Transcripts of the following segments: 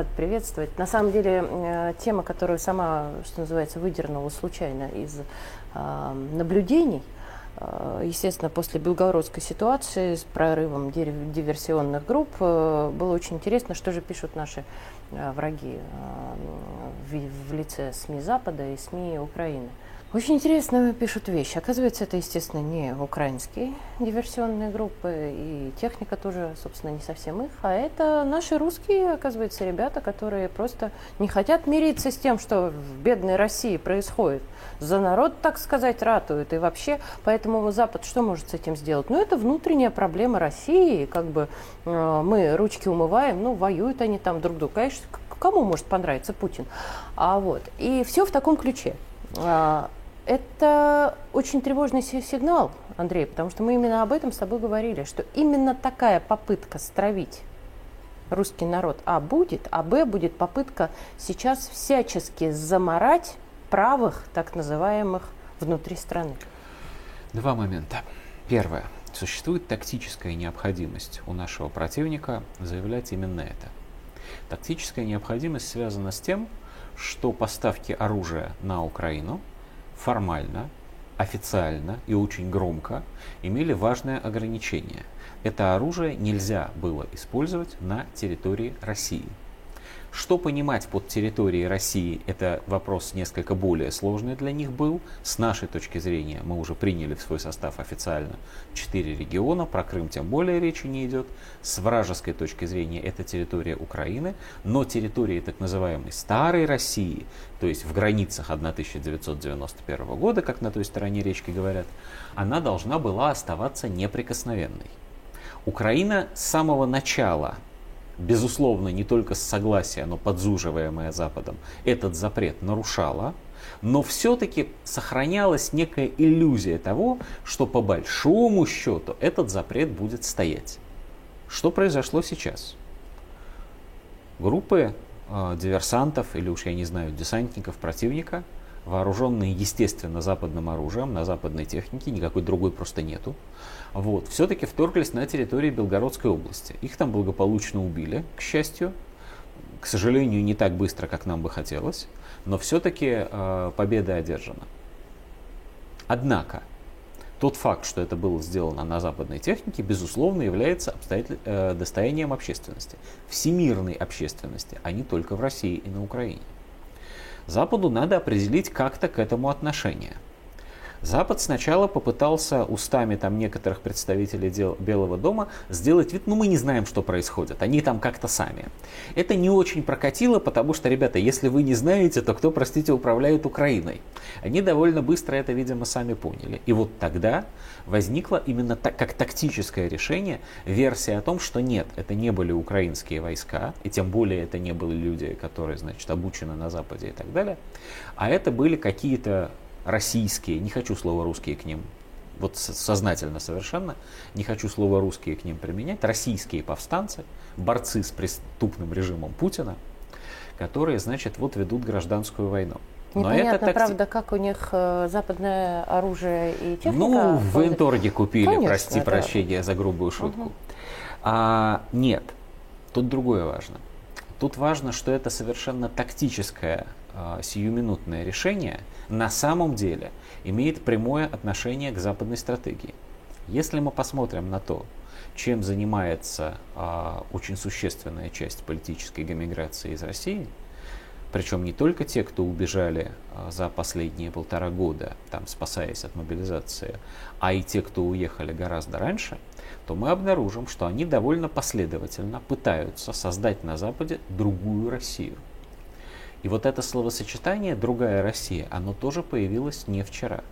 рад приветствовать. На самом деле, э, тема, которую сама, что называется, выдернула случайно из э, наблюдений, э, естественно, после белгородской ситуации с прорывом диверсионных групп, э, было очень интересно, что же пишут наши э, враги в, в лице СМИ Запада и СМИ Украины. Очень интересно пишут вещи. Оказывается, это, естественно, не украинские диверсионные группы, и техника тоже, собственно, не совсем их, а это наши русские, оказывается, ребята, которые просто не хотят мириться с тем, что в бедной России происходит. За народ, так сказать, ратуют. И вообще, поэтому Запад что может с этим сделать? Ну, это внутренняя проблема России. Как бы э, мы ручки умываем, ну, воюют они там друг друга. Конечно, кому может понравиться Путин? А вот. И все в таком ключе. Это очень тревожный сигнал, Андрей, потому что мы именно об этом с тобой говорили, что именно такая попытка стравить русский народ А будет, а Б будет попытка сейчас всячески заморать правых, так называемых, внутри страны. Два момента. Первое. Существует тактическая необходимость у нашего противника заявлять именно это. Тактическая необходимость связана с тем, что поставки оружия на Украину – формально, официально и очень громко имели важное ограничение. Это оружие нельзя было использовать на территории России. Что понимать под территорией России, это вопрос несколько более сложный для них был. С нашей точки зрения мы уже приняли в свой состав официально четыре региона, про Крым тем более речи не идет. С вражеской точки зрения это территория Украины, но территории так называемой Старой России, то есть в границах 1991 года, как на той стороне речки говорят, она должна была оставаться неприкосновенной. Украина с самого начала безусловно, не только с согласия, но подзуживаемое Западом, этот запрет нарушала, но все-таки сохранялась некая иллюзия того, что по большому счету этот запрет будет стоять. Что произошло сейчас? Группы э, диверсантов или уж я не знаю, десантников противника, вооруженные, естественно, западным оружием, на западной технике, никакой другой просто нету, вот, все-таки вторглись на территории Белгородской области. Их там благополучно убили, к счастью. К сожалению, не так быстро, как нам бы хотелось, но все-таки э, победа одержана. Однако, тот факт, что это было сделано на западной технике, безусловно, является обстоятель... э, достоянием общественности. Всемирной общественности, а не только в России и на Украине. Западу надо определить как-то к этому отношение – Запад сначала попытался устами там некоторых представителей дел Белого дома сделать вид, ну мы не знаем, что происходит, они там как-то сами. Это не очень прокатило, потому что, ребята, если вы не знаете, то кто, простите, управляет Украиной? Они довольно быстро это, видимо, сами поняли. И вот тогда возникла именно так, как тактическое решение версия о том, что нет, это не были украинские войска, и тем более это не были люди, которые, значит, обучены на Западе и так далее, а это были какие-то российские, не хочу слово русские к ним, вот сознательно совершенно, не хочу слово русские к ним применять, российские повстанцы, борцы с преступным режимом Путина, которые, значит, вот ведут гражданскую войну. Но Непонятно, это так... правда, как у них э, западное оружие и техника. Ну, в Энторге купили, Конечно, прости да. прощения за грубую шутку. Угу. А, нет, тут другое важно. Тут важно, что это совершенно тактическое э, сиюминутное решение на самом деле имеет прямое отношение к западной стратегии. Если мы посмотрим на то, чем занимается э, очень существенная часть политической гомиграции из России, причем не только те, кто убежали э, за последние полтора года, там, спасаясь от мобилизации, а и те, кто уехали гораздо раньше, то мы обнаружим, что они довольно последовательно пытаются создать на Западе другую Россию – и вот это словосочетание «другая Россия», оно тоже появилось не вчера.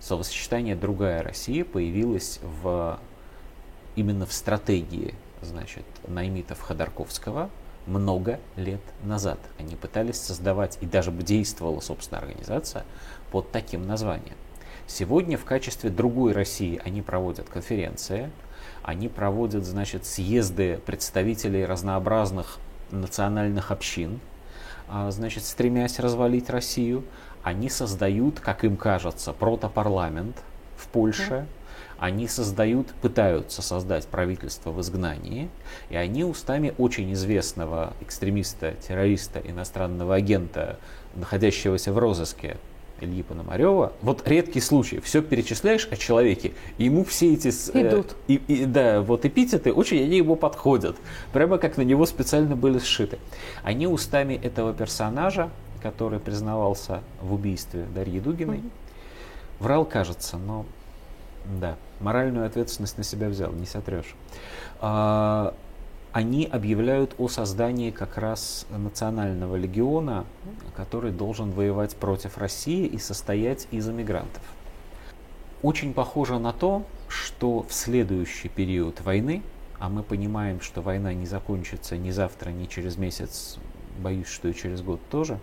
Словосочетание «другая Россия» появилось в, именно в стратегии значит, наймитов Ходорковского много лет назад. Они пытались создавать, и даже действовала, собственно, организация под таким названием. Сегодня в качестве другой России они проводят конференции, они проводят, значит, съезды представителей разнообразных национальных общин – значит, стремясь развалить Россию, они создают, как им кажется, протопарламент в Польше. они создают, пытаются создать правительство в изгнании, и они устами очень известного экстремиста, террориста, иностранного агента, находящегося в розыске Ильи Пономарева, вот редкий случай, все перечисляешь о человеке, и ему все эти... Э, Идут. Э, и, и, да, вот эпитеты, очень они ему подходят, прямо как на него специально были сшиты. Они устами этого персонажа, который признавался в убийстве Дарьи Дугиной, mm врал, кажется, но да, моральную ответственность на себя взял, не сотрешь. А, они объявляют о создании как раз национального легиона, который должен воевать против России и состоять из эмигрантов. Очень похоже на то, что в следующий период войны, а мы понимаем, что война не закончится ни завтра, ни через месяц, боюсь, что и через год тоже,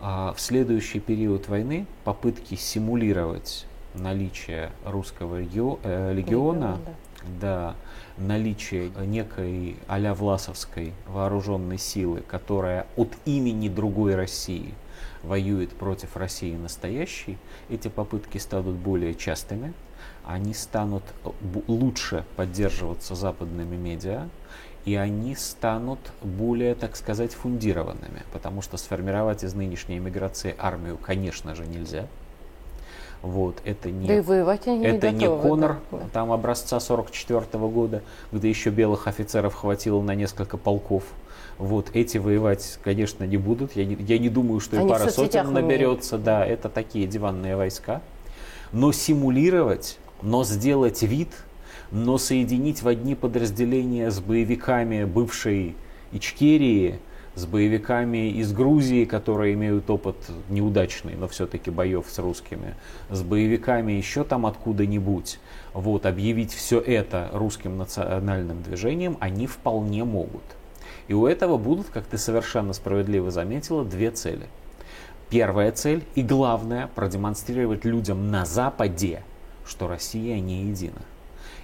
а в следующий период войны попытки симулировать наличие русского легиона, э, легиона да. Да, наличие некой а Власовской вооруженной силы, которая от имени другой России воюет против России настоящей, эти попытки станут более частыми, они станут лучше поддерживаться западными медиа, и они станут более, так сказать, фундированными, потому что сформировать из нынешней эмиграции армию, конечно же, нельзя. Вот, это не, да и воевать они это не, готовы, не Конор да. там образца 44 -го года, где еще белых офицеров хватило на несколько полков. Вот эти воевать, конечно, не будут. Я не, я не думаю, что они и пара сотен наберется. Умеют. Да, это такие диванные войска. Но симулировать, но сделать вид, но соединить в одни подразделения с боевиками бывшей Ичкерии – с боевиками из Грузии, которые имеют опыт неудачный, но все-таки боев с русскими, с боевиками еще там откуда-нибудь, вот, объявить все это русским национальным движением они вполне могут. И у этого будут, как ты совершенно справедливо заметила, две цели. Первая цель и главная продемонстрировать людям на Западе, что Россия не едина.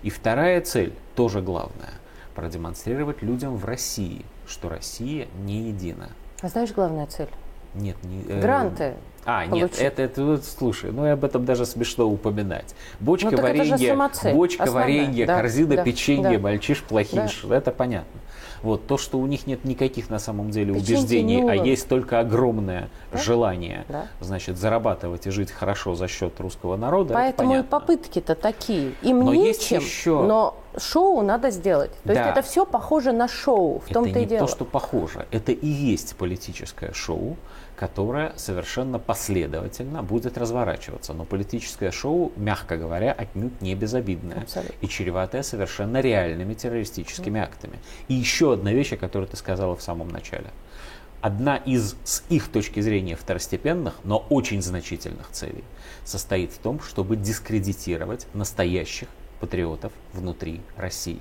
И вторая цель, тоже главная, продемонстрировать людям в России – что Россия не едина. А знаешь главная цель? Нет, не... Э, Гранты. А, получить. нет, это, это, слушай, ну и об этом даже смешно упоминать. Бочка ну, варенья, бочка Основная. варенья, да, корзина да, печенья, да. мальчиш плохиш, да. это понятно. Вот то, что у них нет никаких на самом деле Печеньки убеждений, а есть только огромное да? желание, да? значит, зарабатывать и жить хорошо за счет русского народа. Поэтому и попытки-то такие. Им но нечем, еще... но шоу надо сделать. То да. есть это все похоже на шоу. В том-то и дело. Это не то, что похоже. Это и есть политическое шоу, которое совершенно последовательно будет разворачиваться. Но политическое шоу, мягко говоря, отнюдь не безобидное Абсолютно. и чреватое совершенно реальными террористическими mm. актами. И еще одна вещь, о которой ты сказала в самом начале. Одна из, с их точки зрения, второстепенных, но очень значительных целей состоит в том, чтобы дискредитировать настоящих патриотов внутри России.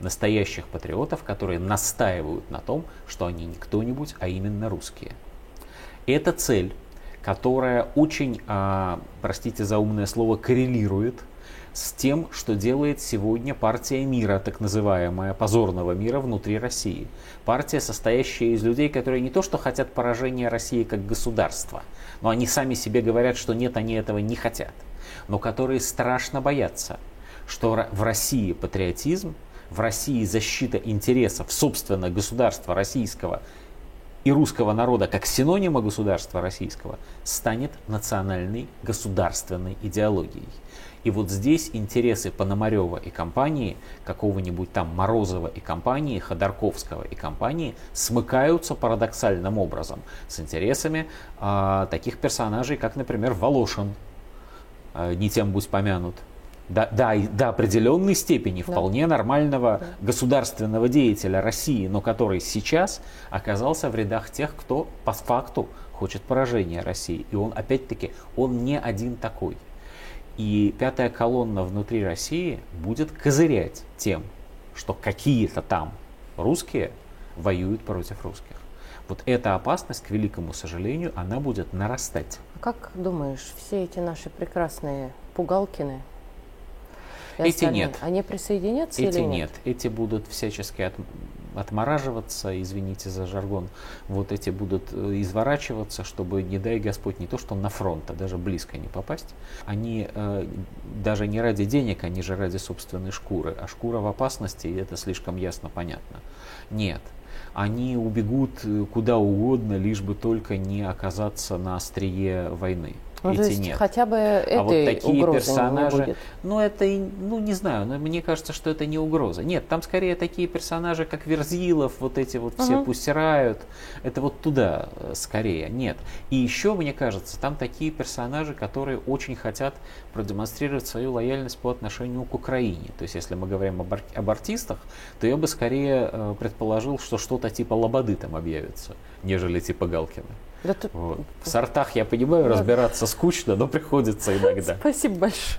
Настоящих патриотов, которые настаивают на том, что они не кто-нибудь, а именно русские. Это цель, которая очень, а, простите за умное слово, коррелирует с тем, что делает сегодня партия мира, так называемая, позорного мира внутри России. Партия, состоящая из людей, которые не то что хотят поражения России как государства, но они сами себе говорят, что нет, они этого не хотят, но которые страшно боятся, что в России патриотизм, в России защита интересов, собственно, государства российского и русского народа как синонима государства российского станет национальной государственной идеологией. И вот здесь интересы Пономарева и компании, какого-нибудь там Морозова и компании, Ходорковского и компании смыкаются парадоксальным образом с интересами э, таких персонажей, как, например, Волошин, э, не тем будь помянут, до, до, до определенной степени да. вполне нормального да. государственного деятеля России, но который сейчас оказался в рядах тех, кто по факту хочет поражения России. И он, опять-таки, он не один такой. И пятая колонна внутри России будет козырять тем, что какие-то там русские воюют против русских. Вот эта опасность, к великому сожалению, она будет нарастать. А как думаешь, все эти наши прекрасные Пугалкины, эти нет. Они присоединятся Эти или нет? Эти будут всячески от... отмораживаться, извините за жаргон, вот эти будут э, изворачиваться, чтобы, не дай Господь, не то, что на фронт, а даже близко не попасть. Они э, даже не ради денег, они же ради собственной шкуры. А шкура в опасности, и это слишком ясно понятно. Нет, они убегут э, куда угодно, лишь бы только не оказаться на острие войны. Ну, Эти то есть нет. хотя бы этой А вот такие угрозы персонажи, не будет. ну это, ну не знаю, но мне кажется, что это не угроза. Нет, там скорее такие персонажи, как Верзилов, вот эти вот все Мгм. пустирают, это вот туда э, скорее. Нет. И еще, мне кажется, там такие персонажи, которые очень хотят продемонстрировать свою лояльность по отношению к Украине. То есть, если мы говорим об, ар- об артистах, то я бы скорее э, предположил, что что-то типа Лободы там объявится, нежели типа Галкина. Да тут- Вот. В сортах, я понимаю, Да. разбираться скучно, но приходится иногда. Спасибо большое.